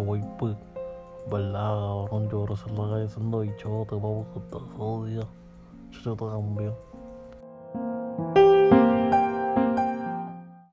Mucho pues, ¿verdad, cabrón? Yo creo que es la que diciendo bichote, papo, que te jodida. Yo te cambio.